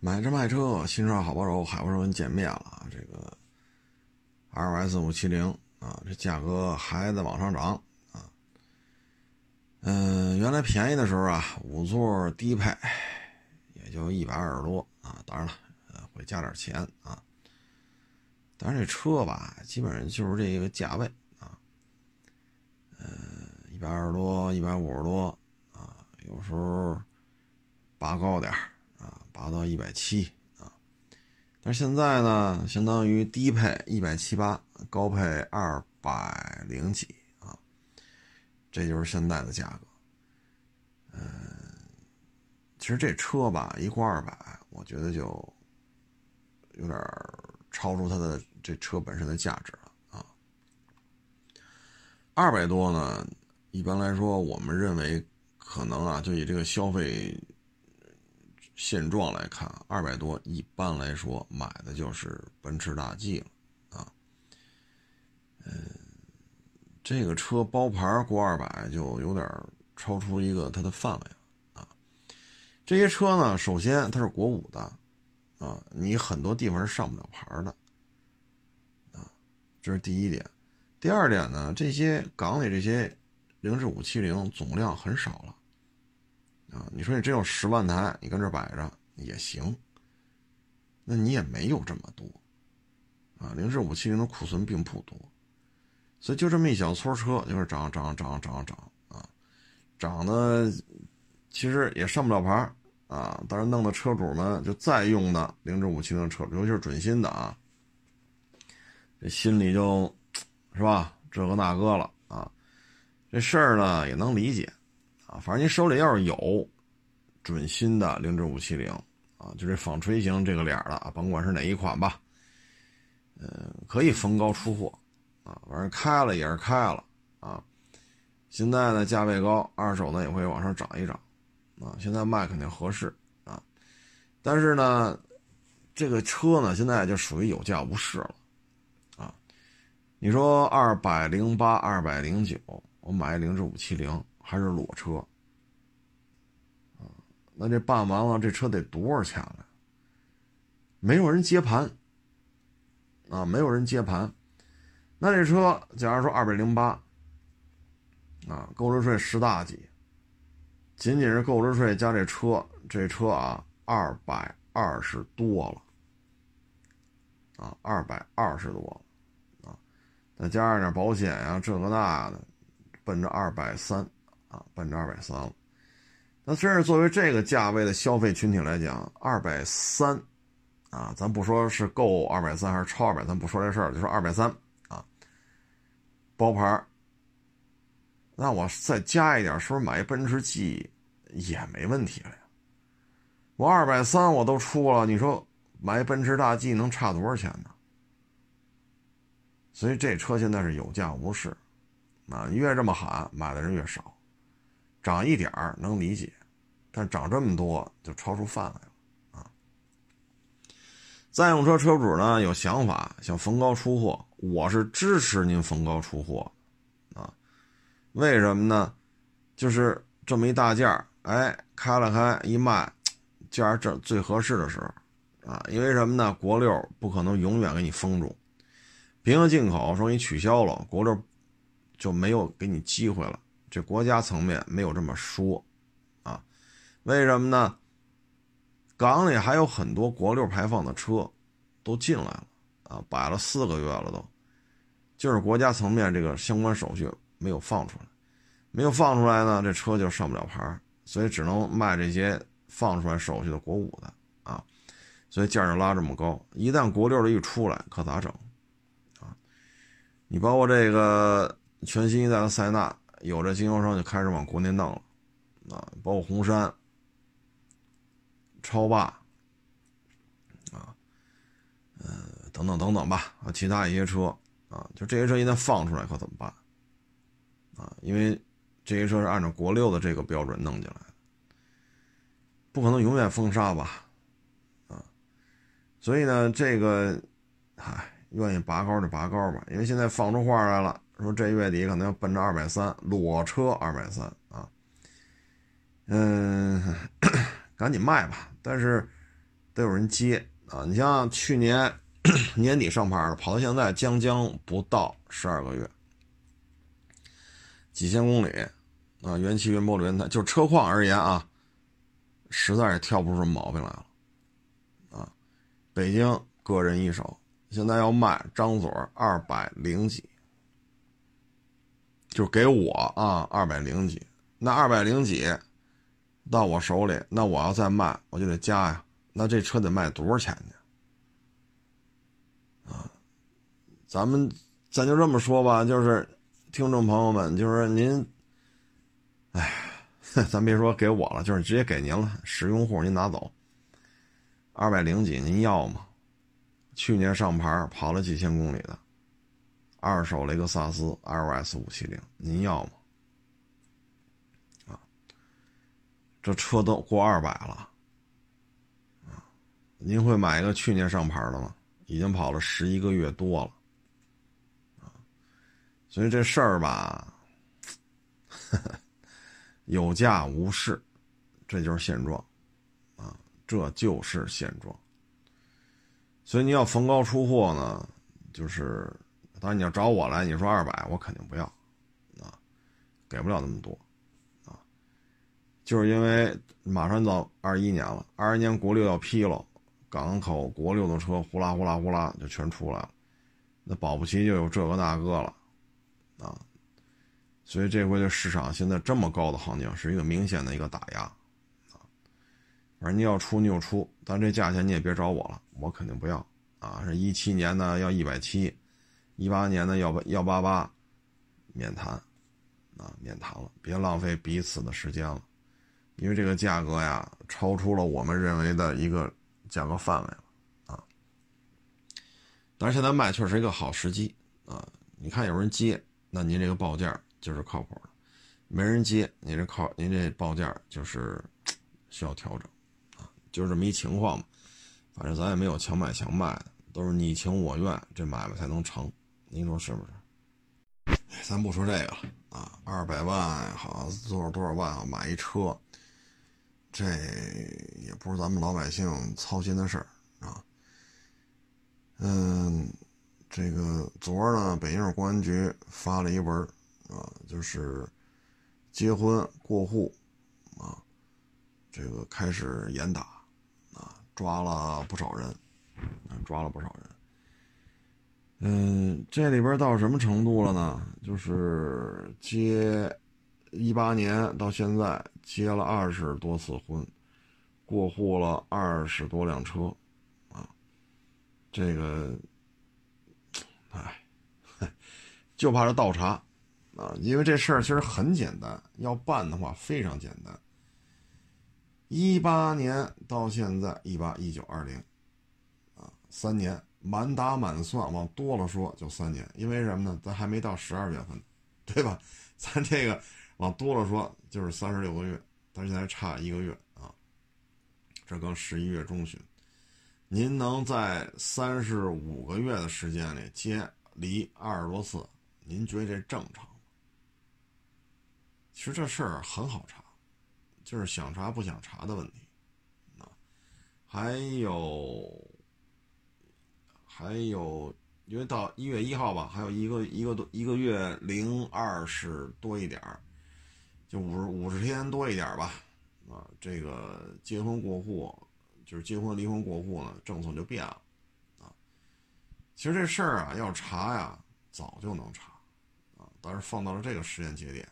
买车卖车，新车好帮手，海博士跟见面了。这个 RS 五七零啊，这价格还在往上涨啊。嗯，原来便宜的时候啊，五座低配也就一百二十多啊，当然了，呃，会加点钱啊。但是这车吧，基本上就是这个价位啊，呃，一百二十多，一百五十多啊，有时候拔高点儿。达到一百七啊，但是现在呢，相当于低配一百七八，高配二百零几啊，这就是现在的价格。嗯，其实这车吧，一过二百，我觉得就有点超出它的这车本身的价值了啊。二百多呢，一般来说，我们认为可能啊，就以这个消费。现状来看，二百多一般来说买的就是奔驰大 G 了啊。嗯，这个车包牌过二百就有点超出一个它的范围了啊。这些车呢，首先它是国五的啊，你很多地方是上不了牌的啊，这是第一点。第二点呢，这些港里这些凌志五七零总量很少了。啊，你说你真有十万台，你跟这摆着也行，那你也没有这么多，啊，凌志五七零的库存并不多，所以就这么一小撮车，就是涨涨涨涨涨啊，涨的其实也上不了牌啊，但是弄的车主们就再用的凌志五七零车，尤其是准新的啊，这心里就，是吧，这个那个了啊，这事儿呢也能理解。啊，反正你手里要是有准新的凌志五七零啊，就这纺锤型这个脸的啊，甭管是哪一款吧，嗯，可以逢高出货啊。反正开了也是开了啊。现在呢，价位高，二手呢也会往上涨一涨啊。现在卖肯定合适啊，但是呢，这个车呢，现在就属于有价无市了啊。你说二百零八、二百零九，我买凌志五七零。还是裸车，啊，那这办完了，这车得多少钱了？没有人接盘，啊，没有人接盘。那这车，假如说二百零八，啊，购置税十大几，仅仅是购置税加这车，这车啊，二百二十多了，啊，二百二十多，啊，再加上点保险呀，这个那的，奔着二百三。啊，奔着二百三了。那真是作为这个价位的消费群体来讲，二百三，啊，咱不说是够二百三还是超二百，咱不说这事儿，就说二百三啊，包牌那我再加一点，是不是买一奔驰 G 也没问题了呀？我二百三我都出了，你说买奔驰大 G 能差多少钱呢？所以这车现在是有价无市，啊，越这么喊，买的人越少。涨一点儿能理解，但涨这么多就超出范围了啊！在用车车主呢有想法想逢高出货，我是支持您逢高出货啊！为什么呢？就是这么一大件儿，哎，开了开一卖，价儿正最合适的时候啊！因为什么呢？国六不可能永远给你封住，平行进口说你取消了，国六就没有给你机会了。这国家层面没有这么说，啊，为什么呢？港里还有很多国六排放的车都进来了，啊，摆了四个月了都，就是国家层面这个相关手续没有放出来，没有放出来呢，这车就上不了牌，所以只能卖这些放出来手续的国五的，啊，所以价就拉这么高。一旦国六的一出来，可咋整？啊，你包括这个全新一代的塞纳。有这经销商就开始往国内弄了，啊，包括红山、超霸，啊，呃，等等等等吧，啊，其他一些车，啊，就这些车一旦放出来可怎么办？啊，因为这些车是按照国六的这个标准弄进来的，不可能永远封杀吧，啊，所以呢，这个，嗨，愿意拔高就拔高吧，因为现在放出话来了。说这月底可能要奔着二百三，裸车二百三啊，嗯，赶紧卖吧。但是得有人接啊。你像去年 年底上牌的，跑到现在将将不到十二个月，几千公里啊，原漆、原玻璃、原胎，就车况而言啊，实在是挑不出什么毛病来了啊。北京个人一手，现在要卖张嘴二百零几。就给我啊，二百零几，那二百零几到我手里，那我要再卖，我就得加呀。那这车得卖多少钱去？啊，咱们咱就这么说吧，就是听众朋友们，就是您，哎，咱别说给我了，就是直接给您了，实用户您拿走。二百零几您要吗？去年上牌跑了几千公里的。二手雷克萨斯 LS 五七零，您要吗？啊，这车都过二百了，啊，您会买一个去年上牌的吗？已经跑了十一个月多了，啊，所以这事儿吧，有价无市，这就是现状，啊，这就是现状。所以你要逢高出货呢，就是。当然你要找我来，你说二百，我肯定不要，啊，给不了那么多，啊，就是因为马上到二一年了，二一年国六要批了，港口国六的车呼啦呼啦呼啦就全出来了，那保不齐就有这个那个了，啊，所以这回的市场现在这么高的行情是一个明显的一个打压，啊，反正你要出你就出，但这价钱你也别找我了，我肯定不要，啊，是一七年呢要一百七。一八年的幺八幺八八，免谈，啊，免谈了，别浪费彼此的时间了，因为这个价格呀，超出了我们认为的一个价格范围了，啊。但是现在卖确实一个好时机啊，你看有人接，那您这个报价就是靠谱的；没人接，您这靠您这报价就是需要调整，啊，就这么一情况嘛。反正咱也没有强买强卖的，都是你情我愿，这买卖才能成。您说是不是？咱不说这个了啊，二百万好多少多少万啊，买一车，这也不是咱们老百姓操心的事儿啊。嗯，这个昨儿呢，北京市公安局发了一文啊，就是结婚过户啊，这个开始严打啊，抓了不少人，抓了不少人。嗯，这里边到什么程度了呢？就是结一八年到现在结了二十多次婚，过户了二十多辆车，啊，这个，哎，就怕这倒查，啊，因为这事儿其实很简单，要办的话非常简单。一八年到现在一八一九二零，啊，三年。满打满算，往多了说就三年，因为什么呢？咱还没到十二月份，对吧？咱这个往多了说就是三十六个月，但现在差一个月啊。这刚十一月中旬，您能在三十五个月的时间里接离二十多次，您觉得这正常吗？其实这事儿很好查，就是想查不想查的问题啊。还有。还有，因为到一月一号吧，还有一个一个多一个月零二十多一点儿，就五十五十天多一点儿吧。啊，这个结婚过户，就是结婚离婚过户呢，政策就变了。啊，其实这事儿啊，要查呀，早就能查，啊，但是放到了这个时间节点，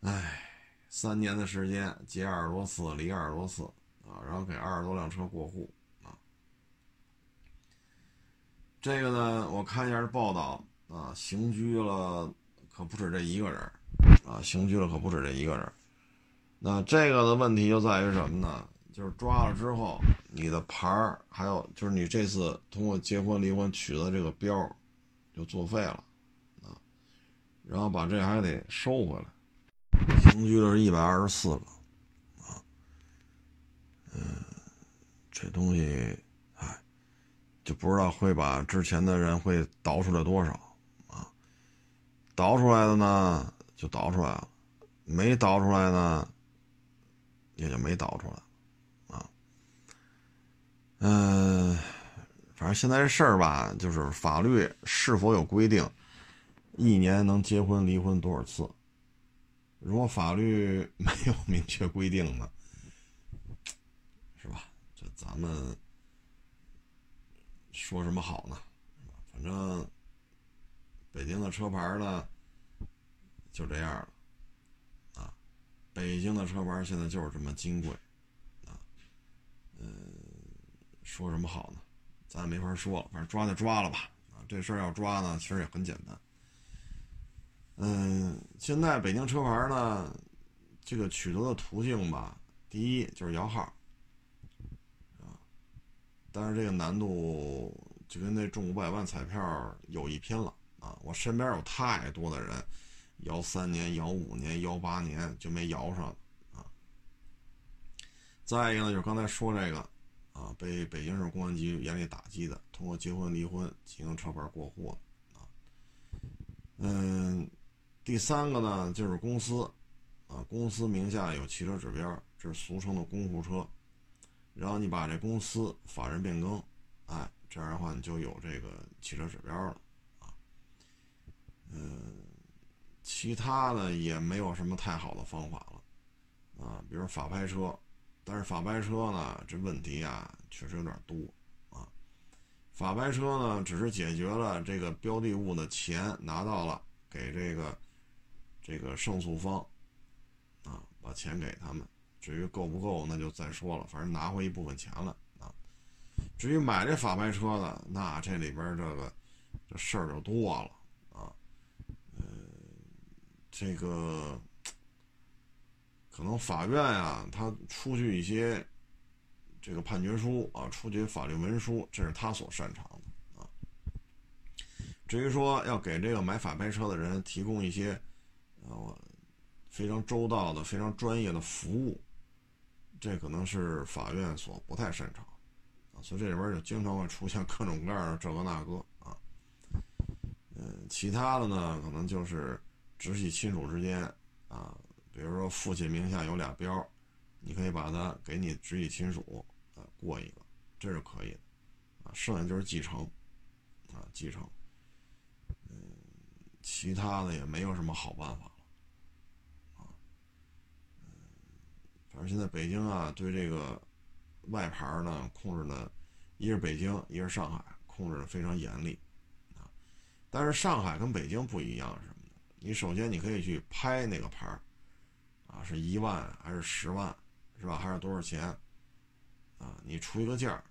唉，三年的时间结二十多次，离二十多次，啊，然后给二十多辆车过户。这个呢，我看一下这报道啊，刑拘了可不止这一个人啊，刑拘了可不止这一个人。那这个的问题就在于什么呢？就是抓了之后，你的牌儿还有就是你这次通过结婚离婚取得这个标就作废了啊，然后把这还得收回来。刑拘了是一百二十四个啊，嗯，这东西。就不知道会把之前的人会倒出来多少，啊，倒出来的呢就倒出来了，没倒出来呢，也就没倒出来啊，嗯，反正现在这事儿吧，就是法律是否有规定，一年能结婚离婚多少次？如果法律没有明确规定呢，是吧？这咱们说什么好呢？反正北京的车牌呢，就这样了啊。北京的车牌现在就是这么金贵啊。嗯，说什么好呢？咱也没法说了。反正抓就抓了吧。啊，这事儿要抓呢，其实也很简单。嗯，现在北京车牌呢，这个取得的途径吧，第一就是摇号，但是这个难度就跟那中五百万彩票有一拼了啊！我身边有太多的人摇三年、摇五年、摇八年就没摇上啊。再一个呢，就是刚才说这个啊，被北京市公安局严厉打击的，通过结婚、离婚进行车牌过户啊，嗯。第三个呢，就是公司，啊，公司名下有汽车指标，这是俗称的公户车，然后你把这公司法人变更，哎，这样的话你就有这个汽车指标了，啊，嗯，其他的也没有什么太好的方法了，啊，比如法拍车，但是法拍车呢，这问题啊确实有点多，啊，法拍车呢只是解决了这个标的物的钱拿到了，给这个。这个胜诉方，啊，把钱给他们，至于够不够，那就再说了。反正拿回一部分钱了啊。至于买这法拍车的，那这里边这个这事儿就多了啊。呃，这个可能法院啊，他出具一些这个判决书啊，出具法律文书，这是他所擅长的啊。至于说要给这个买法拍车的人提供一些。啊，非常周到的、非常专业的服务，这可能是法院所不太擅长啊，所以这里边就经常会出现各种各样的这个那个啊。嗯，其他的呢，可能就是直系亲属之间啊，比如说父亲名下有俩标，你可以把它给你直系亲属啊过一个，这是可以的啊。剩下就是继承啊，继承。嗯，其他的也没有什么好办法。反而现在北京啊，对这个外牌呢控制的，一是北京，一是上海，控制的非常严厉啊。但是上海跟北京不一样什么的？你首先你可以去拍那个牌儿啊，是一万还是十万，是吧？还是多少钱啊？你出一个价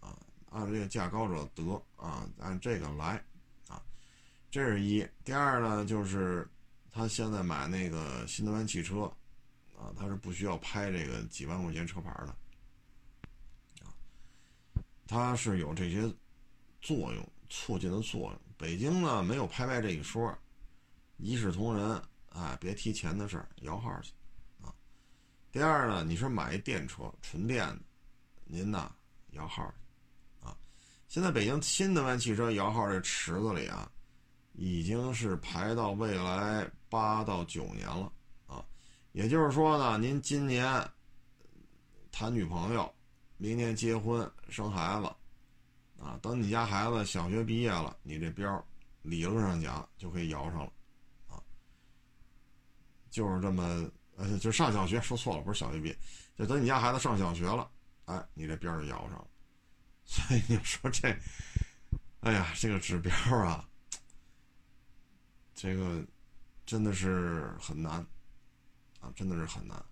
啊，按这个价高者得啊，按这个来啊，这是一。第二呢，就是他现在买那个新能源汽车。啊，他是不需要拍这个几万块钱车牌的，啊，它是有这些作用，促进的作用。北京呢没有拍卖这一说，一视同仁，哎，别提钱的事儿，摇号去，啊。第二呢，你是买一电车，纯电的，您呢摇号去，啊。现在北京新能源汽车摇号这池子里啊，已经是排到未来八到九年了。也就是说呢，您今年谈女朋友，明年结婚生孩子，啊，等你家孩子小学毕业了，你这标理论上讲就可以摇上了，啊，就是这么，呃，就上小学说错了，不是小学毕业，就等你家孩子上小学了，哎，你这标就摇上了。所以你说这，哎呀，这个指标啊，这个真的是很难。啊，真的是很难。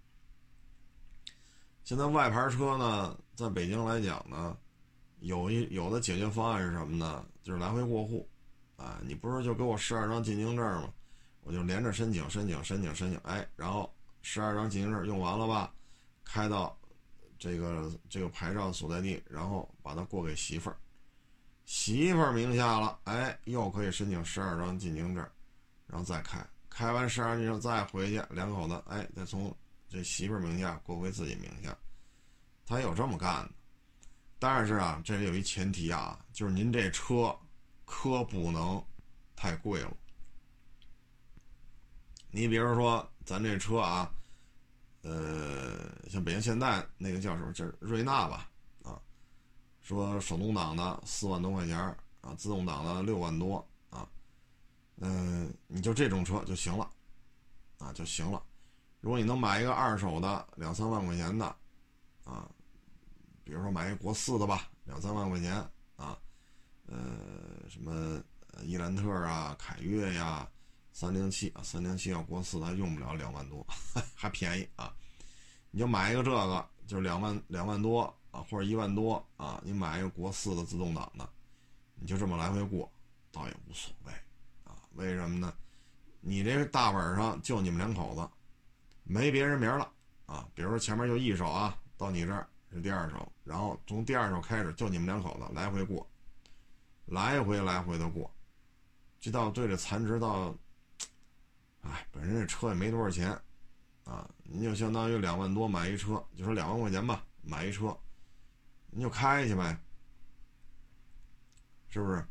现在外牌车呢，在北京来讲呢，有一有的解决方案是什么呢？就是来回过户，啊，你不是就给我十二张进京证吗？我就连着申请，申请，申请，申请，哎，然后十二张进京证用完了吧，开到这个这个牌照所在地，然后把它过给媳妇儿，媳妇儿名下了，哎，又可以申请十二张进京证，然后再开。开完十二年再回去，两口子哎，再从这媳妇名下过回自己名下，他有这么干的。但是啊，这里有一前提啊，就是您这车可不能太贵了。你比如说咱这车啊，呃，像北京现代那个叫什么？叫瑞纳吧，啊，说手动挡的四万多块钱啊，自动挡的六万多嗯，你就这种车就行了，啊就行了。如果你能买一个二手的两三万块钱的，啊，比如说买一国四的吧，两三万块钱啊，呃，什么伊兰特啊、凯越呀、三零七啊，三零七要国四的用不了两万多，还便宜啊。你就买一个这个，就是两万两万多啊，或者一万多啊，你买一个国四的自动挡的，你就这么来回过，倒也无所谓。为什么呢？你这大本上就你们两口子，没别人名了啊。比如说前面就一手啊，到你这儿是第二手，然后从第二手开始就你们两口子来回过，来回来回的过，这到对这残值到，哎，本身这车也没多少钱。啊，你就相当于两万多买一车，就说两万块钱吧，买一车，你就开去呗，是不是？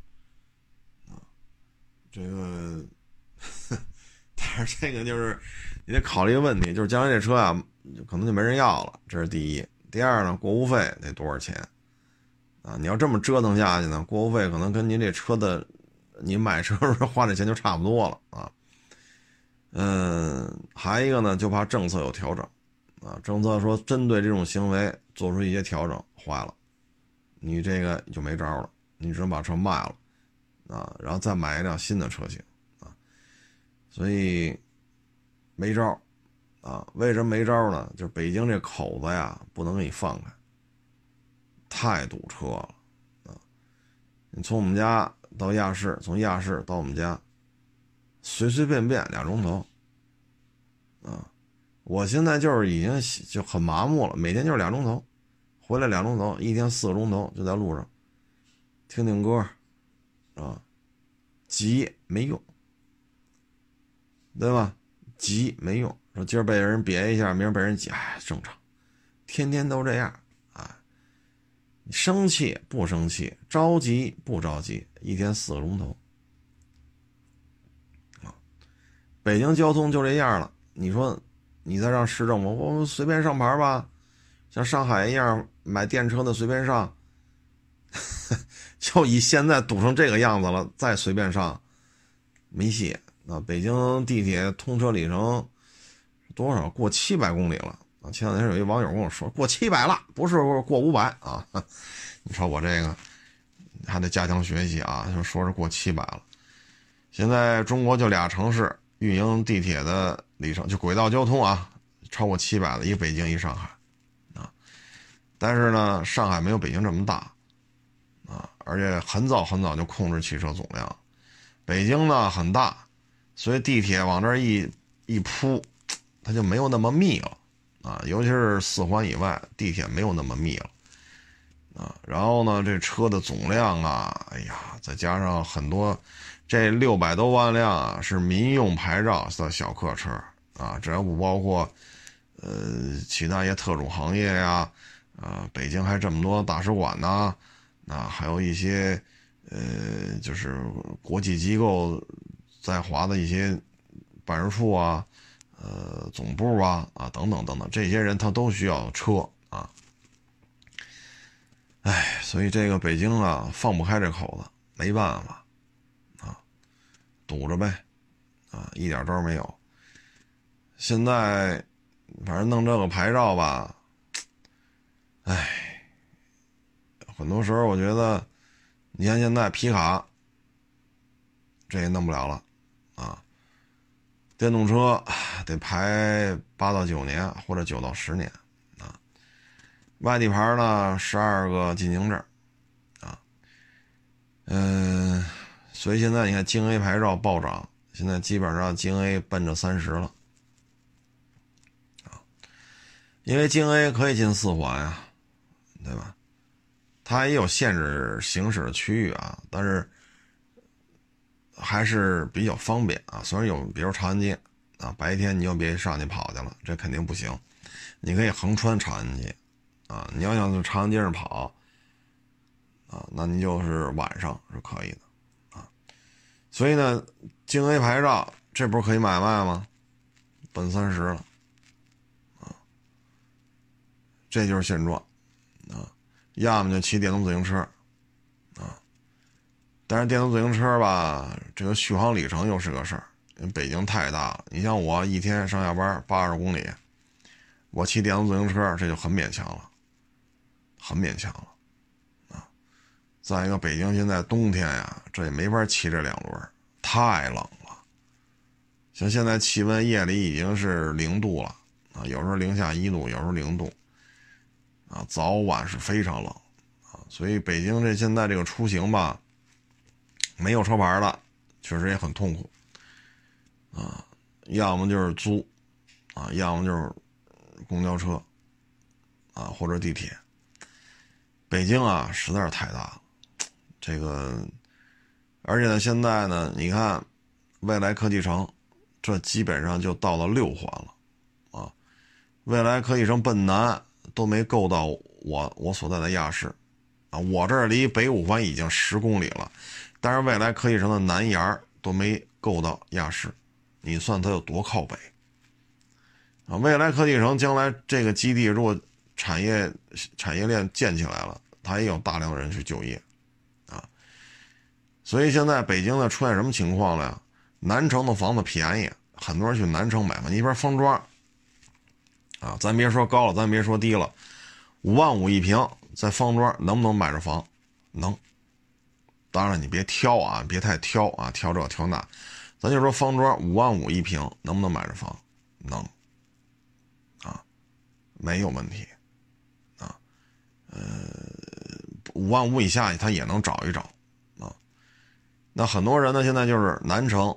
这个，但是这个就是你得考虑一个问题，就是将来这车啊，可能就没人要了，这是第一。第二呢，过户费得多少钱？啊，你要这么折腾下去呢，过户费可能跟您这车的，你买车时候花的钱就差不多了啊。嗯，还一个呢，就怕政策有调整，啊，政策说针对这种行为做出一些调整，坏了，你这个就没招了，你只能把车卖了，啊，然后再买一辆新的车型，啊，所以没招，啊，为什么没招呢？就北京这口子呀，不能给你放开，太堵车了，啊，你从我们家到亚市，从亚市到我们家。随随便便俩钟头，啊，我现在就是已经就很麻木了，每天就是俩钟头，回来俩钟头，一天四个钟头就在路上，听听歌，啊，急没用，对吧？急没用，说今儿被人别一下，明儿被人挤，哎，正常，天天都这样，啊，生气不生气，着急不着急，一天四个钟头。北京交通就这样了，你说，你再让市政府，我随便上牌吧，像上海一样买电车的随便上，就以现在堵成这个样子了，再随便上，没戏。啊，北京地铁通车里程多少？过七百公里了啊！前两天有一网友跟我说，过七百了，不是过五百啊。你瞅我这个，还得加强学习啊，就说是过七百了。现在中国就俩城市。运营地铁的里程就轨道交通啊，超过七百了，一北京，一上海，啊，但是呢，上海没有北京这么大，而且很早很早就控制汽车总量，北京呢很大，所以地铁往这一一铺，它就没有那么密了，啊，尤其是四环以外，地铁没有那么密了，啊，然后呢，这车的总量啊，哎呀，再加上很多。这六百多万辆啊，是民用牌照的小客车啊，这要不包括，呃，其他一些特种行业呀，啊，北京还这么多大使馆呢，啊还有一些，呃，就是国际机构在华的一些办事处啊，呃，总部啊，啊，等等等等，这些人他都需要车啊，哎，所以这个北京啊，放不开这口子，没办法。啊堵着呗，啊，一点招没有。现在反正弄这个牌照吧，哎，很多时候我觉得，你看现在皮卡，这也弄不了了，啊，电动车得排八到九年或者九到十年，啊，外地牌呢十二个进京证，啊，嗯。所以现在你看京 A 牌照暴涨，现在基本上京 A 奔着三十了，啊，因为京 A 可以进四环呀，对吧？它也有限制行驶的区域啊，但是还是比较方便啊。虽然有，比如长安街啊，白天你就别上去跑去了，这肯定不行。你可以横穿长安街，啊，你要想从长安街上跑，啊，那你就是晚上是可以的啊。所以呢，京 A 牌照这不是可以买卖吗？奔三十了，啊，这就是现状，要么就骑电动自行车，啊，但是电动自行车吧，这个续航里程又是个事儿。因为北京太大了，你像我一天上下班八十公里，我骑电动自行车这就很勉强了，很勉强了，啊，再一个北京现在冬天呀，这也没法骑这两轮，太冷了。像现在气温夜里已经是零度了，啊，有时候零下一度，有时候零度，啊，早晚是非常冷，啊，所以北京这现在这个出行吧，没有车牌的，确实也很痛苦。啊，要么就是租，啊，要么就是公交车，啊，或者地铁。北京啊，实在是太大了，这个，而且呢，现在呢，你看，未来科技城，这基本上就到了六环了，啊，未来科技城奔南都没够到我我所在的亚市，啊，我这儿离北五环已经十公里了，但是未来科技城的南沿都没够到亚市。你算它有多靠北啊？未来科技城将来这个基地如果产业产业链建起来了，它也有大量人去就业啊。所以现在北京呢出现什么情况了呀？南城的房子便宜，很多人去南城买房。你比如方庄啊，咱别说高了，咱别说低了，五万五一平，在方庄能不能买着房？能。当然你别挑啊，别太挑啊，挑这挑那。咱就说方庄五万五一平，能不能买着房？能，啊，没有问题，啊，呃，五万五以下他也能找一找，啊，那很多人呢现在就是南城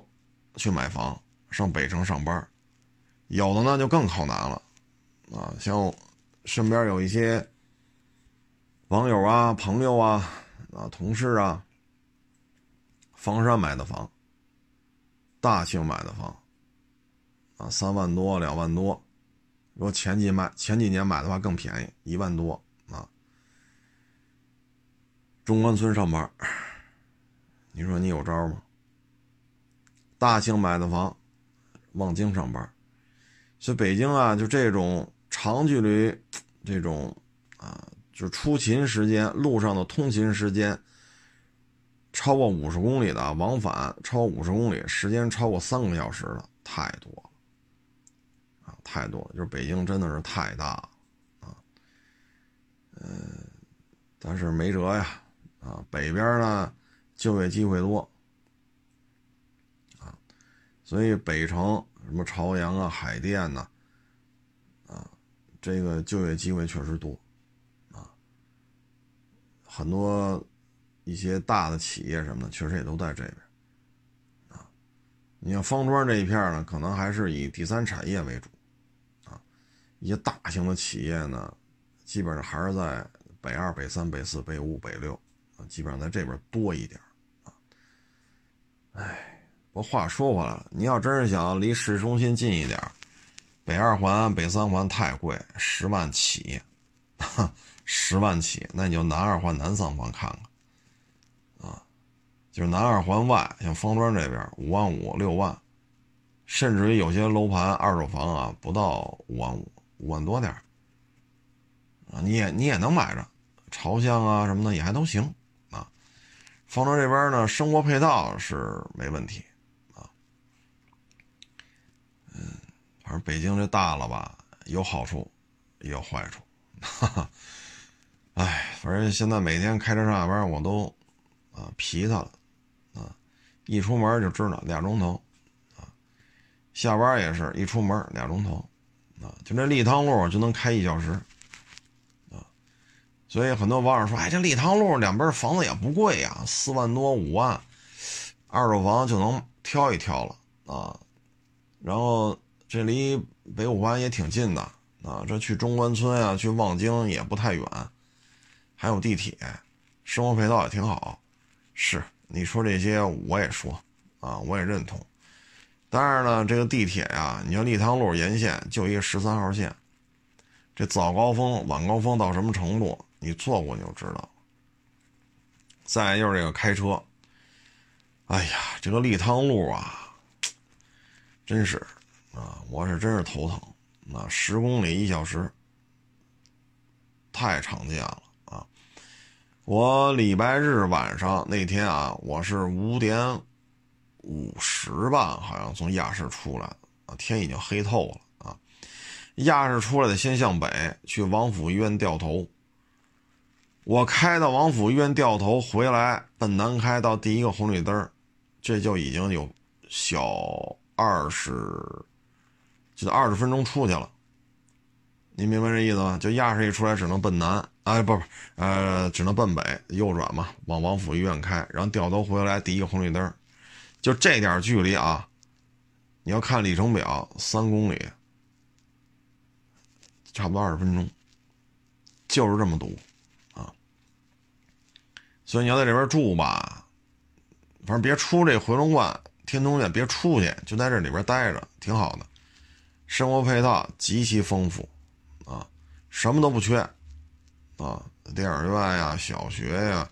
去买房，上北城上班，有的呢就更靠南了，啊，像身边有一些网友啊、朋友啊、啊同事啊，房山买的房。大庆买的房，啊，三万多、两万多，如果前几买前几年买的话更便宜，一万多啊。中关村上班，你说你有招吗？大庆买的房，望京上班，所以北京啊，就这种长距离，这种啊，就出勤时间，路上的通勤时间。超过五十公里的往返，超五十公里时间超过三个小时的太多了，啊，太多了。就是北京真的是太大了，啊，嗯，但是没辙呀，啊，北边呢就业机会多，啊，所以北城什么朝阳啊、海淀呐，这个就业机会确实多，啊，很多。一些大的企业什么的，确实也都在这边，啊，你像方庄这一片呢，可能还是以第三产业为主，啊，一些大型的企业呢，基本上还是在北二、北三、北四、北五、北六，啊，基本上在这边多一点，啊，哎，不过话说回来了，你要真是想离市中心近一点，北二环、北三环太贵，十万起，十万起，那你就南二环、南三环看看啊。就是南二环外，像方庄这边五万五六万，甚至于有些楼盘二手房啊，不到五万五，五万多点啊，你也你也能买着，朝向啊什么的也还都行啊。方庄这边呢，生活配套是没问题啊。嗯，反正北京这大了吧，有好处也有坏处，哈哈。哎，反正现在每天开车上下班，我都啊皮他了。啊一出门就知道俩钟头，啊，下班也是一出门俩钟头，啊，就这立汤路就能开一小时，啊，所以很多网友说，哎，这立汤路两边房子也不贵呀，四万多五万，二手房就能挑一挑了啊，然后这离北五环也挺近的啊，这去中关村啊，去望京也不太远，还有地铁，生活配套也挺好，是。你说这些我也说，啊，我也认同。当然了，这个地铁呀，你像立汤路沿线就一个十三号线，这早高峰、晚高峰到什么程度，你坐过你就知道。再就是这个开车，哎呀，这个立汤路啊，真是啊，我是真是头疼。那十公里一小时，太常见了啊。我礼拜日晚上那天啊，我是五点五十吧，好像从亚市出来啊，天已经黑透了啊。亚市出来的先向北去王府医院掉头。我开到王府医院掉头回来，奔南开到第一个红绿灯，这就已经有小二十，就二十分钟出去了。你明白这意思吗？就亚市一出来，只能奔南，哎，不不，呃，只能奔北，右转嘛，往王府医院开，然后掉头回来，第一个红绿灯，就这点距离啊，你要看里程表，三公里，差不多二十分钟，就是这么堵，啊，所以你要在这边住吧，反正别出这回龙观、天通苑，别出去，就在这里边待着，挺好的，生活配套极其丰富。啊，什么都不缺，啊，电影院呀、小学呀、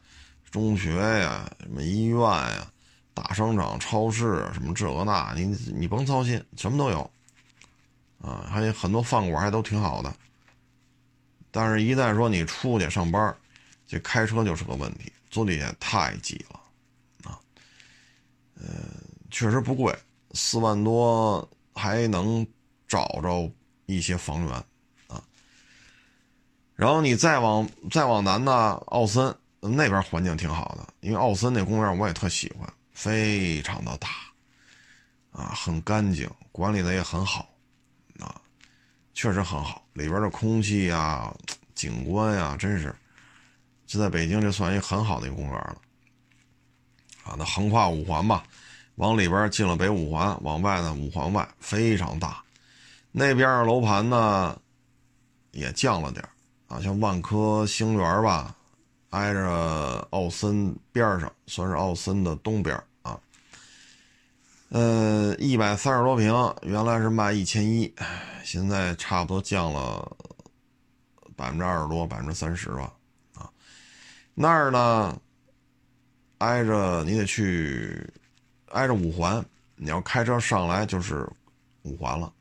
中学呀、什么医院呀、大商场、超市什么这个那，你你甭操心，什么都有，啊，还有很多饭馆还都挺好的。但是，一旦说你出去上班，这开车就是个问题，坐地铁太挤了，啊，呃，确实不贵，四万多还能找着一些房源。啊然后你再往再往南呢，奥森那边环境挺好的，因为奥森那公园我也特喜欢，非常的大，啊，很干净，管理的也很好，啊，确实很好，里边的空气呀、景观呀，真是，就在北京这算一很好的一个公园了，啊，那横跨五环吧，往里边进了北五环，往外呢五环外非常大，那边的楼盘呢也降了点啊，像万科星园吧，挨着奥森边上，算是奥森的东边啊。呃，一百三十多平，原来是卖一千一，现在差不多降了百分之二十多，百分之三十吧。啊，那儿呢，挨着你得去，挨着五环，你要开车上来就是五环了，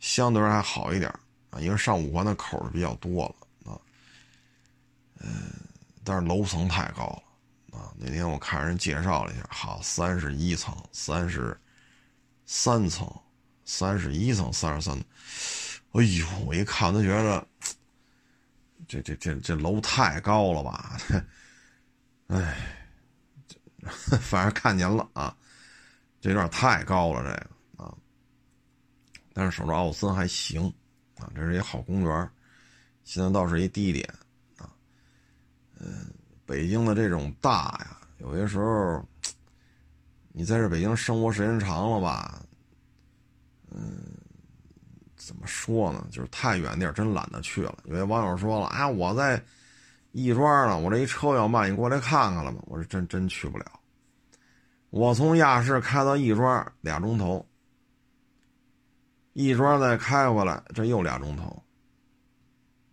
相对还好一点。啊，因为上五环的口是比较多了啊，嗯，但是楼层太高了啊。那天我看人介绍了一下，好，三十一层，三十三层，三十一层，三十三。哎呦，我一看都觉得，这这这这楼太高了吧？哎，反正看见了啊，这有点太高了，这个。但是守着奥森还行。啊，这是一好公园现在倒是一低点啊。嗯，北京的这种大呀，有些时候，你在这北京生活时间长了吧，嗯，怎么说呢？就是太远地儿真懒得去了。有些网友说了，哎，我在亦庄呢，我这一车要慢，你过来看看了吗？我说真真去不了。我从亚市开到亦庄俩钟头。亦庄再开回来，这又俩钟头。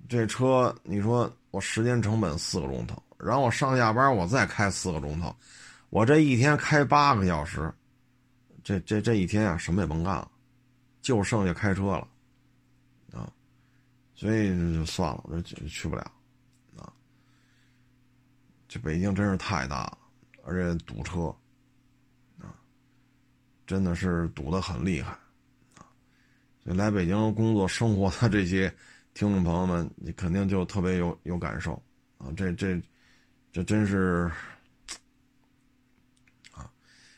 这车，你说我时间成本四个钟头，然后我上下班我再开四个钟头，我这一天开八个小时，这这这一天啊，什么也甭干了，就剩下开车了，啊，所以就算了，我这去不了，啊，这北京真是太大了，而且堵车，啊，真的是堵得很厉害。来北京工作生活的这些听众朋友们，你肯定就特别有有感受啊！这这这真是啊！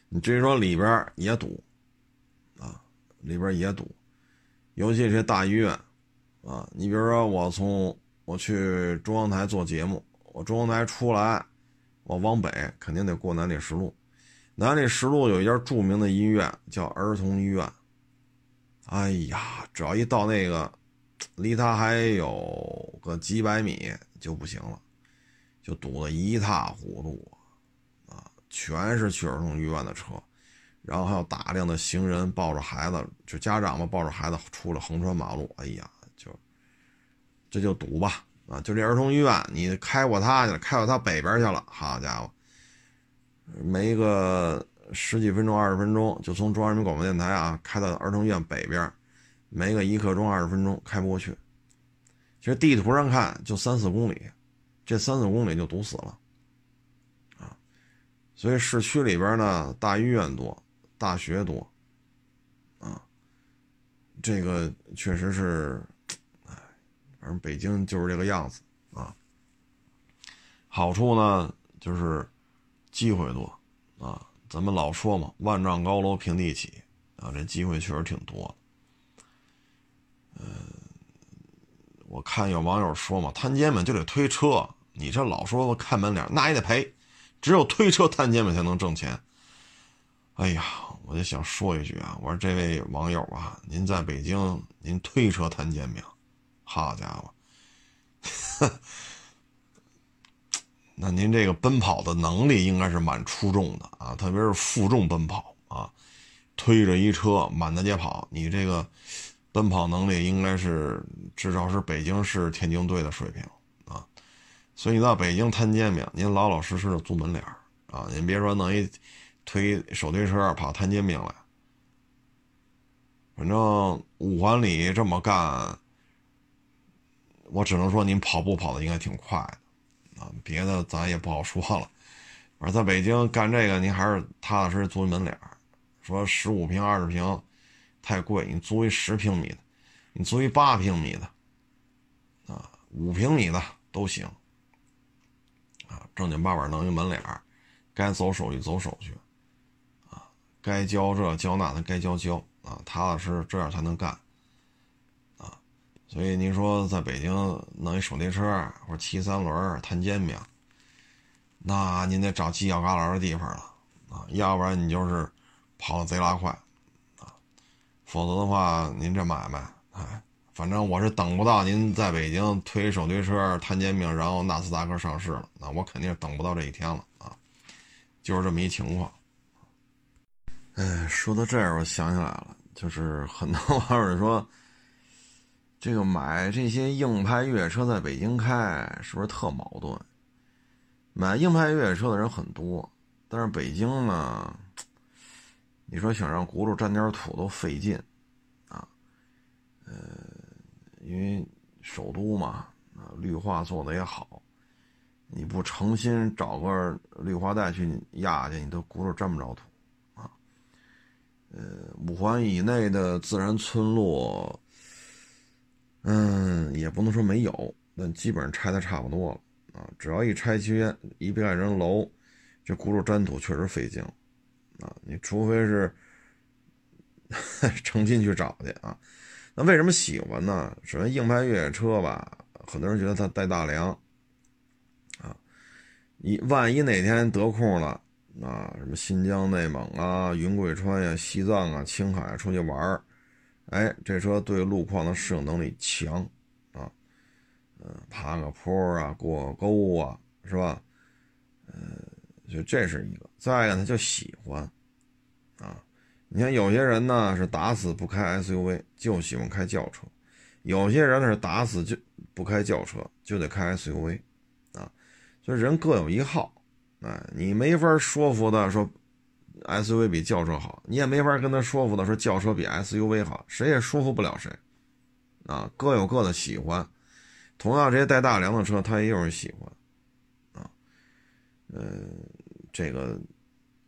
你至于说里边也堵啊，里边也堵，尤其这些大医院啊。你比如说，我从我去中央台做节目，我中央台出来，我往北肯定得过南礼士路，南礼士路有一家著名的医院叫儿童医院。哎呀，只要一到那个，离他还有个几百米就不行了，就堵得一塌糊涂啊！全是去儿童医院的车，然后还有大量的行人抱着孩子，就家长们抱着孩子出来横穿马路。哎呀，就这就堵吧啊！就这儿童医院，你开过他去了，开到他北边去了，好家伙，没个。十几分钟、二十分钟就从中央人民广播电台啊开到儿童医院北边，没个一刻钟、二十分钟开不过去。其实地图上看就三四公里，这三四公里就堵死了，啊，所以市区里边呢，大医院多，大学多，啊，这个确实是，哎，反正北京就是这个样子啊。好处呢就是机会多，啊，咱们老说嘛，万丈高楼平地起，啊，这机会确实挺多的。嗯，我看有网友说嘛，摊煎饼就得推车。你这老说看门脸，那也得赔。只有推车摊煎饼才能挣钱。哎呀，我就想说一句啊，我说这位网友啊，您在北京您推车摊煎饼，好家伙，那您这个奔跑的能力应该是蛮出众的啊，特别是负重奔跑啊，推着一车满大街跑，你这个奔跑能力应该是至少是北京市田径队的水平啊。所以你到北京摊煎饼，您老老实实的租门脸啊！您别说弄一推手推车跑摊煎饼来，反正五环里这么干，我只能说您跑步跑的应该挺快的啊！别的咱也不好说了。反正在北京干这个，您还是踏踏实实租一门脸说十五平、二十平太贵，你租一十平米的，你租一八平米的，啊，五平米的都行。啊，正经八百弄一门脸该走手续走手续，啊，该交这交那的该交交啊，踏踏实实这样才能干，所以您说在北京弄一手推车或者骑三轮摊煎饼，那您得找犄角旮旯的地方了啊，要不然你就是跑的贼拉快，啊，否则的话您这买卖，哎。反正我是等不到您在北京推手推车摊煎饼，然后纳斯达克上市了，那我肯定等不到这一天了啊！就是这么一情况。哎，说到这儿，我想起来了，就是很多网友说，这个买这些硬派越野车在北京开，是不是特矛盾？买硬派越野车的人很多，但是北京呢，你说想让轱辘沾点土都费劲啊，呃。因为首都嘛，绿化做的也好，你不诚心找个绿化带去压去，你都轱辘沾不着土，啊，呃，五环以内的自然村落，嗯，也不能说没有，但基本上拆的差不多了，啊，只要一拆迁一盖成楼，这轱辘粘土确实费劲，啊，你除非是 诚心去找去啊。那为什么喜欢呢？首先，硬派越野车吧，很多人觉得它带大梁，啊，你万一哪天得空了，啊，什么新疆、内蒙啊、云贵川呀、西藏啊、青海出去玩儿，哎，这车对路况的适应能力强，啊，嗯，爬个坡啊，过个沟啊，是吧？嗯，就这是一个。再一个，他就喜欢，啊。你看，有些人呢是打死不开 SUV，就喜欢开轿车；有些人呢是打死就不开轿车，就得开 SUV，啊，所以人各有一好，哎，你没法说服他说 SUV 比轿车好，你也没法跟他说服他说轿车比 SUV 好，谁也说服不了谁，啊，各有各的喜欢。同样，这些带大梁的车，他也有人喜欢，啊，嗯，这个。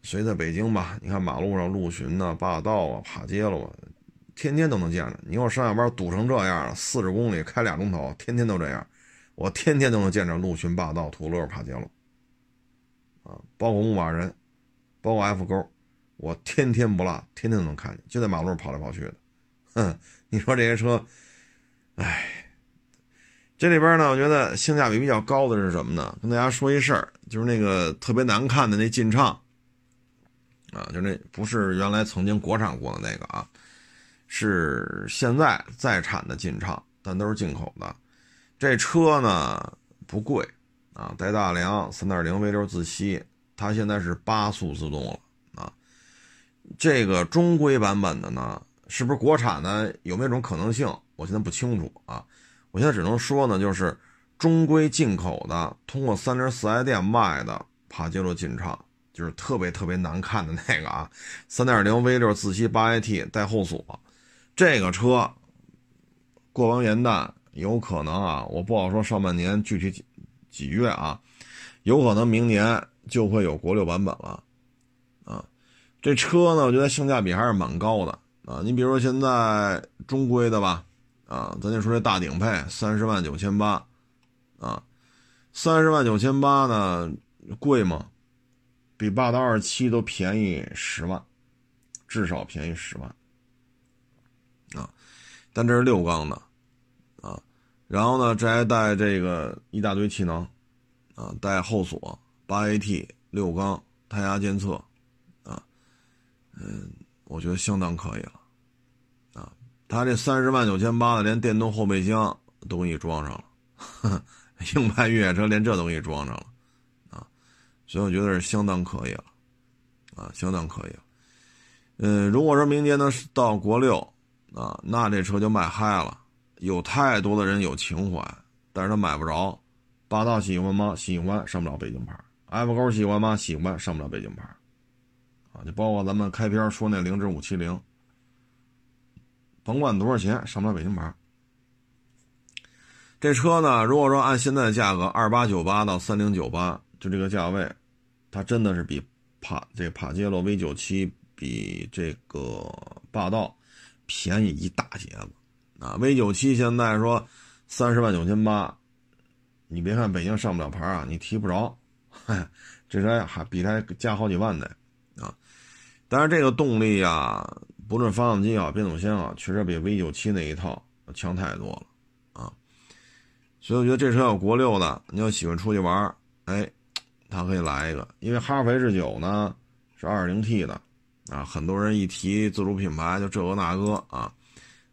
所以在北京吧，你看马路上陆巡呐、霸道啊、帕杰罗，天天都能见着。你我上下班堵成这样了，四十公里开俩钟头，天天都这样，我天天都能见着陆巡、霸道、途乐、帕杰罗，啊，包括牧马人，包括 F 勾，我天天不落，天天都能看见，就在马路上跑来跑去的。哼，你说这些车，哎，这里边呢，我觉得性价比比较高的是什么呢？跟大家说一事儿，就是那个特别难看的那劲畅。啊，就那不是原来曾经国产过的那个啊，是现在在产的劲畅，但都是进口的。这车呢不贵啊，带大梁，3.0 V6 自吸，它现在是八速自动了啊。这个中规版本的呢，是不是国产的？有没有种可能性？我现在不清楚啊。我现在只能说呢，就是中规进口的，通过 4S 店卖的帕杰罗劲畅。就是特别特别难看的那个啊，三点零 V 六自吸八 AT 带后锁，这个车过完元旦有可能啊，我不好说上半年具体几几月啊，有可能明年就会有国六版本了，啊，这车呢，我觉得性价比还是蛮高的啊。你比如说现在中规的吧，啊，咱就说这大顶配三十万九千八，啊，三十万九千八呢贵吗？比霸道二七都便宜十万，至少便宜十万，啊，但这是六缸的，啊，然后呢，这还带这个一大堆气囊，啊，带后锁，八 AT 六缸，胎压监测，啊，嗯，我觉得相当可以了，啊，它这三十万九千八的连电动后备箱都给你装上了，硬派越野车连这都给你装上了。啊所以我觉得是相当可以了，啊，相当可以了。嗯，如果说明年能到国六，啊，那这车就卖嗨了。有太多的人有情怀，但是他买不着。霸道喜欢吗？喜欢，上不了北京牌。F 勾喜欢吗？喜欢，上不了北京牌。啊，就包括咱们开篇说那凌志五七零，甭管多少钱，上不了北京牌。这车呢，如果说按现在的价格，二八九八到三零九八，就这个价位。它真的是比帕这帕杰罗 V 九七比这个霸道便宜一大截子啊！V 九七现在说三十万九千八，你别看北京上不了牌啊，你提不着，这车还比它加好几万的啊！但是这个动力啊，不论发动机啊、变速箱啊，确实比 V 九七那一套强太多了啊！所以我觉得这车要国六的，你要喜欢出去玩，哎。它可以来一个，因为哈弗 H 九呢是 2.0T 的，啊，很多人一提自主品牌就这个那个啊，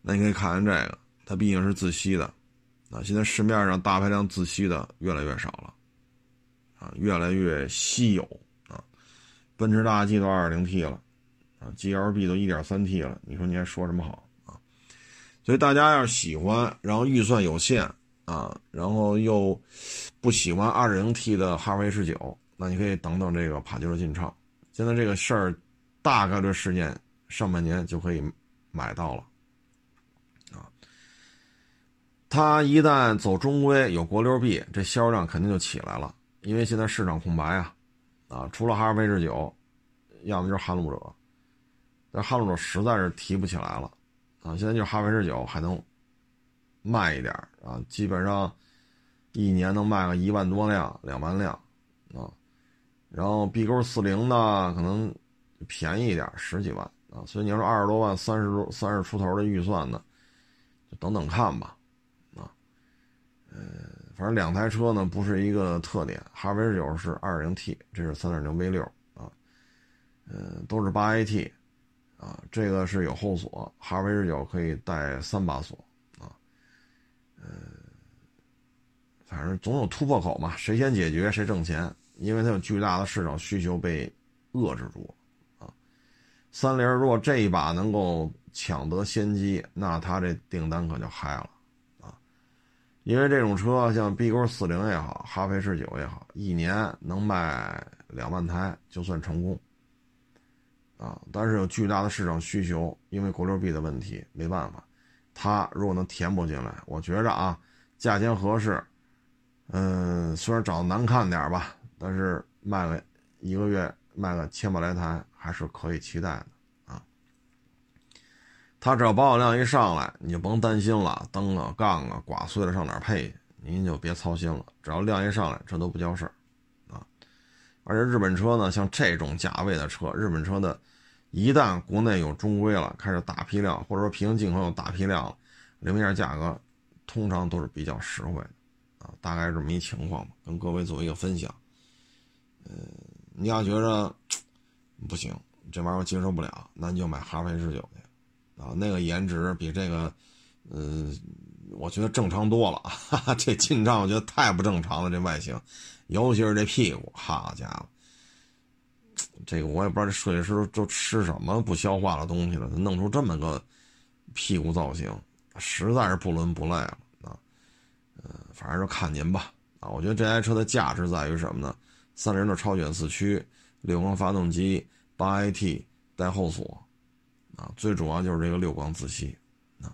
那你可以看看这个，它毕竟是自吸的，啊，现在市面上大排量自吸的越来越少了，啊，越来越稀有啊，奔驰大 G 都 2.0T 了，啊，GLB 都 1.3T 了，你说你还说什么好啊？所以大家要是喜欢，然后预算有限。啊，然后又不喜欢二点零 T 的哈弗 H 九，那你可以等等这个帕杰罗劲畅。现在这个事儿大概率事件上半年就可以买到了。啊，它一旦走中规有国六 B，这销量肯定就起来了，因为现在市场空白啊，啊，除了哈弗 H 九，要么就是撼路者，但撼路者实在是提不起来了，啊，现在就是哈弗 H 九还能。卖一点啊，基本上一年能卖个一万多辆、两万辆啊。然后 B 勾四零呢，可能便宜一点，十几万啊。所以你要说二十多万、三十多、三十出头的预算呢，就等等看吧啊。呃，反正两台车呢不是一个特点，哈弗 H 九是二点零 T，这是三点零 V 六啊，呃，都是八 AT 啊。这个是有后锁，哈弗 H 九可以带三把锁啊。呃，反正总有突破口嘛，谁先解决谁挣钱，因为它有巨大的市场需求被遏制住啊。三菱如果这一把能够抢得先机，那它这订单可就嗨了。因为这种车像 B 勾四零也好，哈弗 H 九也好，一年能卖两万台就算成功啊。但是有巨大的市场需求，因为国六 B 的问题，没办法。它如果能填补进来，我觉着啊，价钱合适，嗯，虽然长得难看点吧，但是卖个一个月卖个千把来台还是可以期待的啊。它只要保有量一上来，你就甭担心了，灯啊、杠啊刮碎了上哪配去，您就别操心了。只要量一上来，这都不叫事儿啊。而且日本车呢，像这种价位的车，日本车的。一旦国内有中规了，开始大批量，或者说平行进口有大批量了，零件价格通常都是比较实惠的，啊，大概这么一情况吧，跟各位做一个分享。嗯，你要觉着 不行，这玩意儿我接受不了，那你就买哈弗 H 九，啊，那个颜值比这个，嗯，我觉得正常多了。哈哈，这进账我觉得太不正常了，这外形，尤其是这屁股，好家伙！这个我也不知道这设计师都吃什么不消化的东西了，弄出这么个屁股造型，实在是不伦不类了啊！呃，反正就看您吧啊！我觉得这台车的价值在于什么呢？三菱的超卷四驱，六缸发动机，八 AT 带后锁啊，最主要就是这个六缸自吸啊。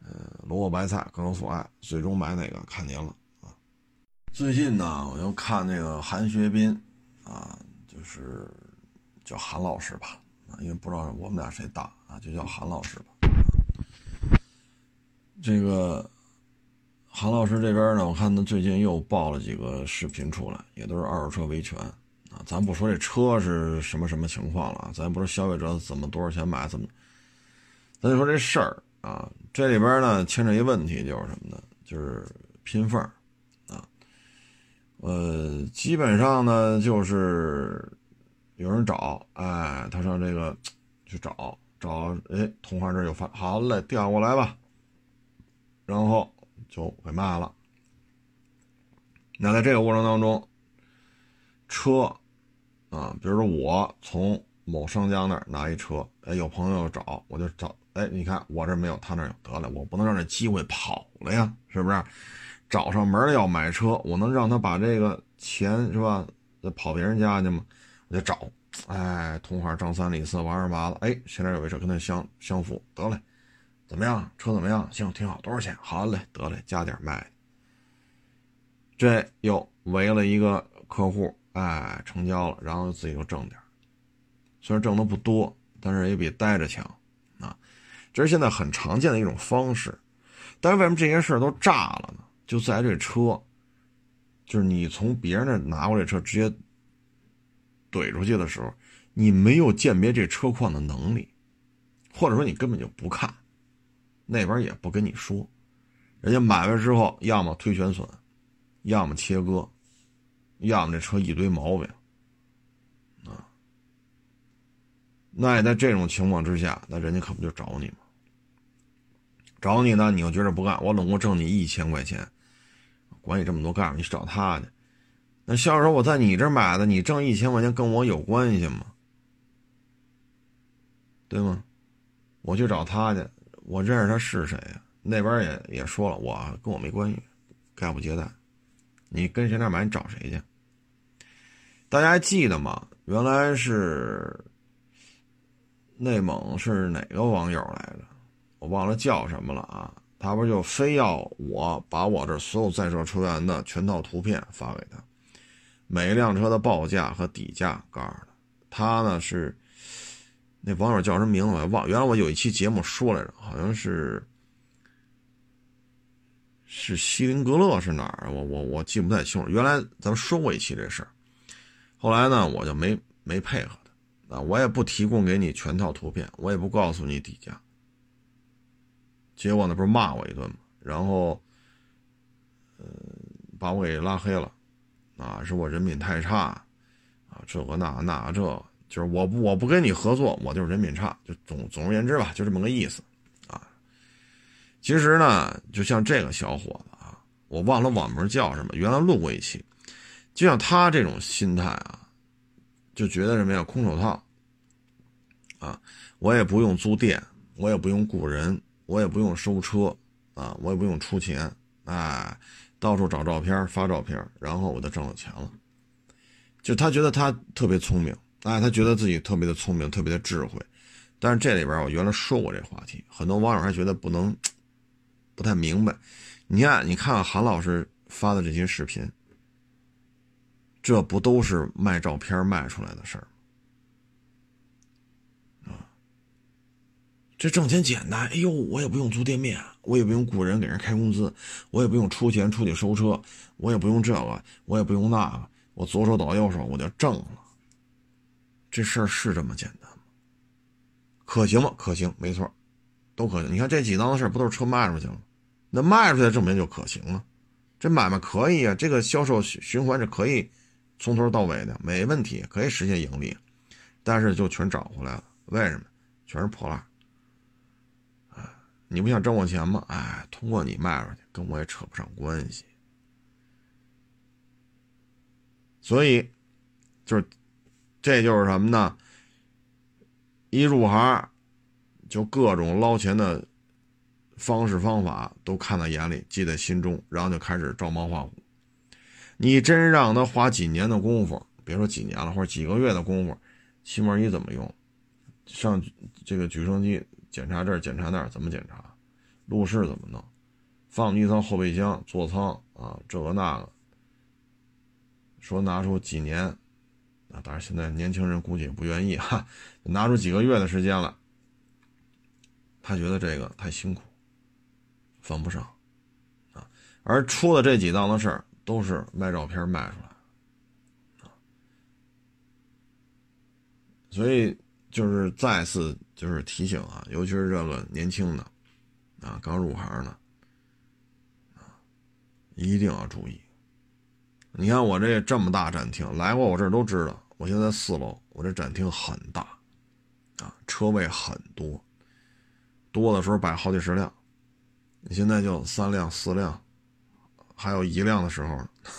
呃，萝卜白菜各有所爱，最终买哪个看您了啊！最近呢，我又看那个韩学斌，啊，就是叫韩老师吧，啊，因为不知道我们俩谁大啊，就叫韩老师吧。这个韩老师这边呢，我看他最近又爆了几个视频出来，也都是二手车维权咱不说这车是什么什么情况了，咱也不说消费者怎么多少钱买怎么，咱就说这事儿啊，这里边呢牵扯一问题就是什么呢？就是拼缝啊。呃，基本上呢，就是有人找，哎，他上这个去找找，哎，同行这有发，好嘞，调过来吧，然后就给卖了。那在这个过程当中，车啊，比如说我从某商家那儿拿一车，哎，有朋友找，我就找，哎，你看我这没有，他那有，得了，我不能让这机会跑了呀，是不是？找上门要买车，我能让他把这个钱是吧？跑别人家去吗？我就找，哎，同行张三李四王二麻子，哎，现在有一车跟他相相符，得嘞，怎么样？车怎么样？行，挺好，多少钱？好嘞，得嘞，加点卖。这又围了一个客户，哎，成交了，然后自己又挣点，虽然挣的不多，但是也比待着强啊。这是现在很常见的一种方式，但是为什么这些事都炸了呢？就在这车，就是你从别人那拿过来车，直接怼出去的时候，你没有鉴别这车况的能力，或者说你根本就不看，那边也不跟你说，人家买完之后，要么推全损，要么切割，要么这车一堆毛病，啊，那也在这种情况之下，那人家可不就找你吗？找你呢，你又觉着不干，我总共挣你一千块钱。管你这么多干？你去找他去。那销售，我在你这买的，你挣一千块钱跟我有关系吗？对吗？我去找他去，我认识他是谁呀？那边也也说了，我跟我没关系，概不接待。你跟谁那买，你找谁去？大家还记得吗？原来是内蒙是哪个网友来着？我忘了叫什么了啊？他不就非要我把我这所有在售车源的全套图片发给他，每一辆车的报价和底价告诉他。他呢是那网友叫什么名字我也忘，原来我有一期节目说来着，好像是是锡林格勒是哪儿？我我我记不太清楚。原来咱们说过一期这事儿，后来呢我就没没配合他啊，我也不提供给你全套图片，我也不告诉你底价。结果呢，不是骂我一顿吗？然后，呃，把我给拉黑了，啊，是我人品太差，啊，这个那那这，就是我不我不跟你合作，我就是人品差，就总总而言之吧，就这么个意思，啊。其实呢，就像这个小伙子啊，我忘了网名叫什么，原来录过一期，就像他这种心态啊，就觉得什么呀，空手套，啊，我也不用租店，我也不用雇人。我也不用收车，啊，我也不用出钱，哎，到处找照片发照片，然后我就挣了钱了。就他觉得他特别聪明，哎，他觉得自己特别的聪明，特别的智慧。但是这里边我原来说过这话题，很多网友还觉得不能，不太明白。你看，你看韩老师发的这些视频，这不都是卖照片卖出来的事儿啊？这挣钱简单，哎呦，我也不用租店面，我也不用雇人给人开工资，我也不用出钱出去收车，我也不用这个，我也不用那个，我左手倒右手我就挣了。这事儿是这么简单吗？可行吗？可行，没错，都可行。你看这几档子事不都是车卖出去了？那卖出去证明就可行了，这买卖可以啊，这个销售循环是可以从头到尾的，没问题，可以实现盈利，但是就全找回来了，为什么？全是破烂。啊你不想挣我钱吗？哎，通过你卖出去，跟我也扯不上关系。所以，就是，这就是什么呢？一入行，就各种捞钱的方式方法都看在眼里，记在心中，然后就开始照猫画虎。你真让他花几年的功夫，别说几年了，或者几个月的功夫，气门仪怎么用？上这个举升机。检查这儿，检查那儿，怎么检查？路试怎么弄？放机舱、后备箱、座舱啊，这个那个，说拿出几年，啊，当然现在年轻人估计也不愿意哈，拿出几个月的时间了，他觉得这个太辛苦，犯不上，啊，而出的这几档子事儿都是卖照片卖出来，所以就是再次就是提醒啊，尤其是这个年轻的，啊，刚入行的，啊，一定要注意。你看我这这么大展厅，来过我这儿都知道。我现在四楼，我这展厅很大，啊，车位很多，多的时候摆好几十辆。你现在就三辆、四辆，还有一辆的时候，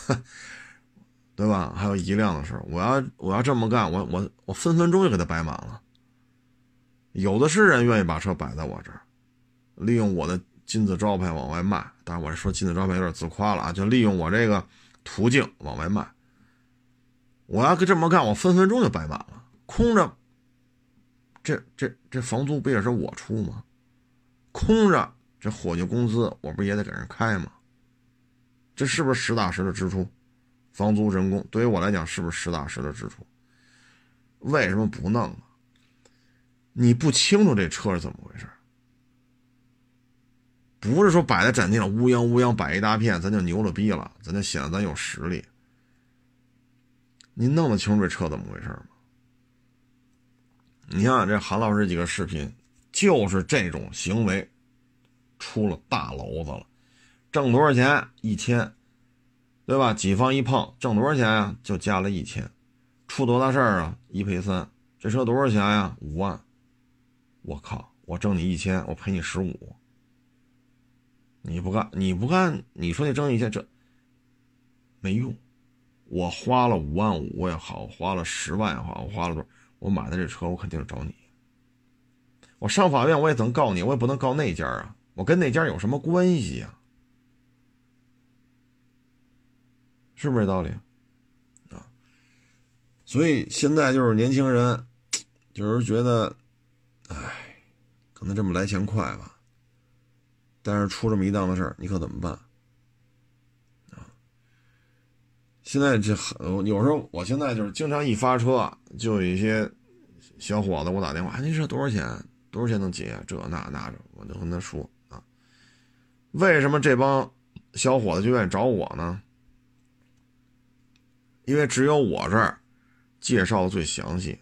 对吧？还有一辆的时候，我要我要这么干，我我我分分钟就给它摆满了。有的是人愿意把车摆在我这儿，利用我的金字招牌往外卖。当然，我说金字招牌有点自夸了啊，就利用我这个。途径往外卖，我要这么干，我分分钟就摆满了，空着。这这这房租不也是我出吗？空着，这伙计工资我不也得给人开吗？这是不是实打实的支出？房租、人工，对于我来讲，是不是实打实的支出？为什么不弄啊？你不清楚这车是怎么回事？不是说摆在展厅上乌泱乌泱摆一大片，咱就牛了逼了，咱就显得咱有实力。你弄得清楚这车怎么回事吗？你看这韩老师几个视频，就是这种行为出了大篓子了，挣多少钱？一千，对吧？几方一碰，挣多少钱呀？就加了一千，出多大事儿啊？一赔三，这车多少钱呀？五万，我靠，我挣你一千，我赔你十五。你不干，你不干，你说你挣一千，这没用。我花了五万五也好，花了十万也好，我花了多少？我买的这车，我肯定找你。我上法院我也能告你，我也不能告那家啊。我跟那家有什么关系呀？是不是这道理？啊，所以现在就是年轻人，就是觉得，哎，可能这么来钱快吧。但是出这么一档子事儿，你可怎么办？啊！现在这很有时候，我现在就是经常一发车，就有一些小伙子给我打电话：“您这多少钱？多少钱能结？这那那着？”我就跟他说：“啊，为什么这帮小伙子就愿意找我呢？因为只有我这儿介绍的最详细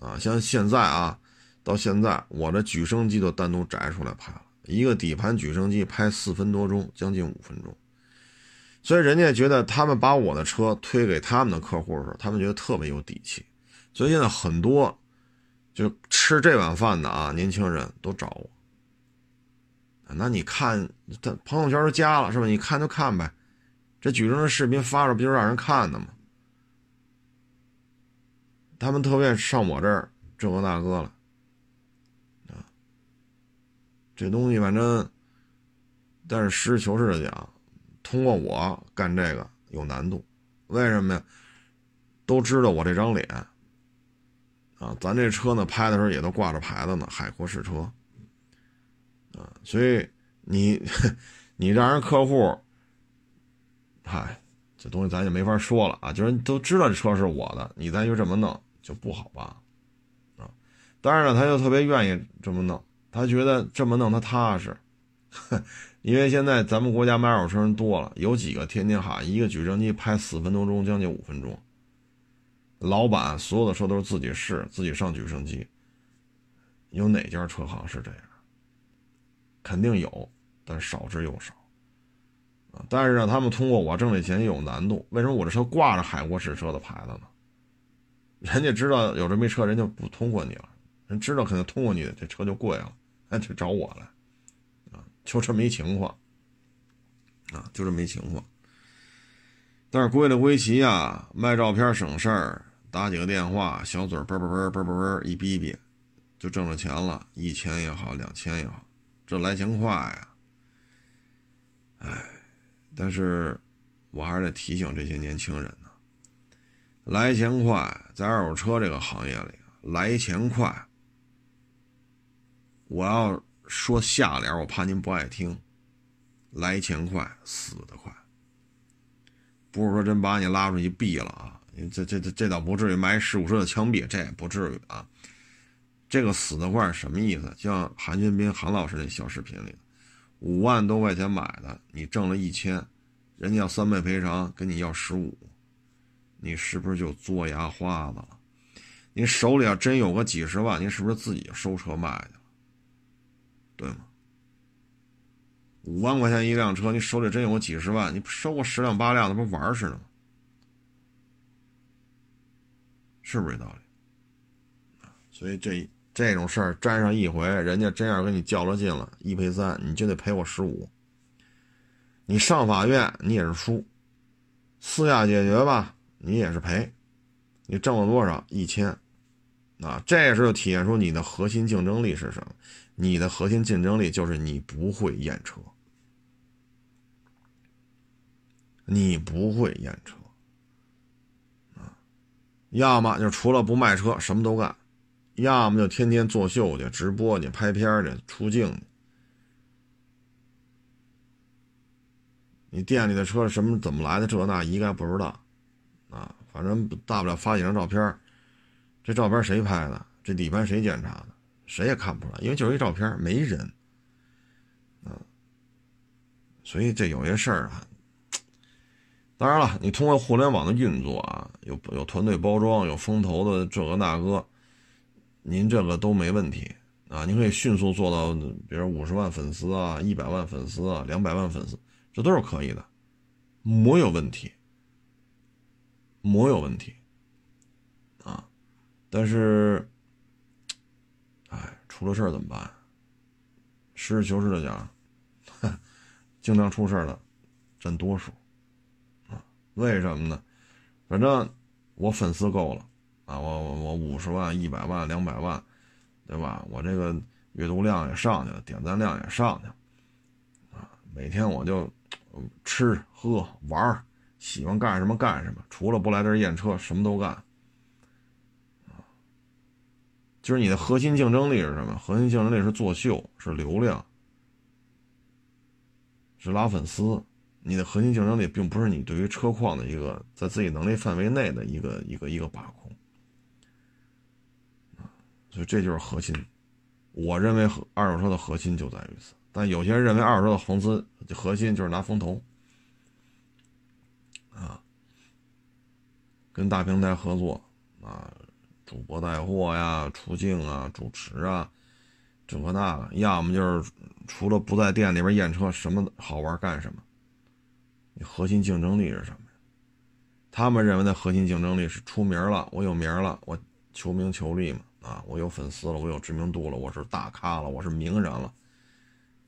啊！像现在啊，到现在我的举升机都单独摘出来拍了。”一个底盘举升机拍四分多钟，将近五分钟，所以人家觉得他们把我的车推给他们的客户的时候，他们觉得特别有底气。所以现在很多就吃这碗饭的啊，年轻人都找我。那你看，他朋友圈都加了是吧？你看就看呗，这举升的视频发出不就让人看的吗？他们特别上我这儿这个那个了。啊这东西反正，但是实事求是的讲，通过我干这个有难度，为什么呀？都知道我这张脸，啊，咱这车呢拍的时候也都挂着牌子呢，海阔试车，啊，所以你 你让人客户，嗨，这东西咱就没法说了啊，就是都知道这车是我的，你再就这么弄就不好吧？啊，当然了，他就特别愿意这么弄。他觉得这么弄他踏实，因为现在咱们国家买二手车人多了，有几个天天喊一个举升机拍四分多钟，将近五分钟。老板所有的车都是自己试，自己上举升机。有哪家车行是这样？肯定有，但少之又少。啊，但是呢，他们通过我挣这钱也有难度。为什么我这车挂着海阔试车的牌子呢？人家知道有这没车，人就不通过你了。人知道肯定通过你这车就贵了，哎，就找我来，啊，就这么一情况，啊，就这么一情况。但是归了归齐啊，卖照片省事儿，打几个电话，小嘴啵啵啵啵啵啵一逼逼，就挣了钱了，一千也好，两千也好，这来钱快呀。哎，但是我还是得提醒这些年轻人呢，来钱快，在二手车这个行业里，来钱快。我要说下联，我怕您不爱听。来钱快，死得快。不是说真把你拉出去毙了啊，这这这这倒不至于埋十五车的枪毙，这也不至于啊。这个死的快什么意思？像韩军斌韩老师那小视频里，五万多块钱买的，你挣了一千，人家要三倍赔偿，跟你要十五，你是不是就作牙花子了？你手里要真有个几十万，你是不是自己收车卖去了？对吗？五万块钱一辆车，你手里真有个几十万，你收个十辆八辆，那不玩似的吗？是不是这道理？所以这。这种事儿沾上一回，人家真要跟你较了劲了，一赔三，你就得赔我十五。你上法院你也是输，私下解决吧，你也是赔。你挣了多少？一千。啊，这时候体现出你的核心竞争力是什么？你的核心竞争力就是你不会验车，你不会验车。啊，要么就除了不卖车，什么都干。要么就天天作秀去、直播去、拍片去、出镜。你店里的车什么怎么来的？这那一概不知道，反正大不了发几张照片。这照片谁拍的？这底盘谁检查的？谁也看不出来，因为就是一照片，没人。啊，所以这有些事儿啊，当然了，你通过互联网的运作啊，有有团队包装，有风投的这个那个。您这个都没问题啊！您可以迅速做到，比如五十万粉丝啊、一百万粉丝啊、两百万粉丝，这都是可以的，没有问题，膜有问题啊！但是，哎，出了事儿怎么办？实事求是的讲，经常出事儿的占多数啊！为什么呢？反正我粉丝够了。啊，我我我五十万、一百万、两百万，对吧？我这个阅读量也上去了，点赞量也上去了，啊，每天我就吃喝玩喜欢干什么干什么，除了不来这儿验车，什么都干。就是你的核心竞争力是什么？核心竞争力是作秀，是流量，是拉粉丝。你的核心竞争力并不是你对于车况的一个在自己能力范围内的一个一个一个把控。所以这就是核心，我认为二手车的核心就在于此。但有些人认为二手车的红资核心就是拿风投，啊，跟大平台合作啊，主播带货呀、出镜啊、主持啊，这个那个，要么就是除了不在店里边验车，什么好玩干什么。你核心竞争力是什么？他们认为的核心竞争力是出名了，我有名了，我求名求利嘛。啊，我有粉丝了，我有知名度了，我是大咖了，我是名人了，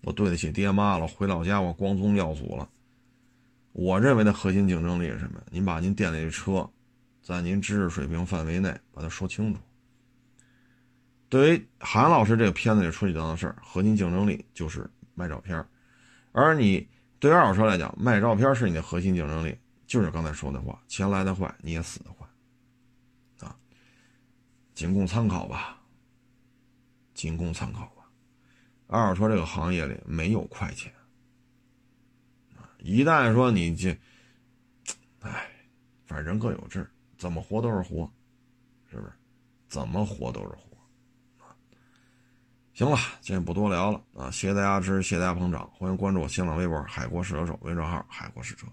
我对得起爹妈了，回老家我光宗耀祖了。我认为的核心竞争力是什么？您把您店里的车，在您知识水平范围内把它说清楚。对于韩老师这个片子里涉及到的事儿，核心竞争力就是卖照片而你对二手车来讲，卖照片是你的核心竞争力，就是刚才说的话，钱来的快，你也死的快啊。仅供参考吧，仅供参考吧。二手车这个行业里没有快钱一旦说你这，哎，反正人各有志，怎么活都是活，是不是？怎么活都是活行了，今天不多聊了啊！谢谢大家支持，谢谢大家捧场，欢迎关注我新浪微博“海阔试车手”微信号“海阔试车”。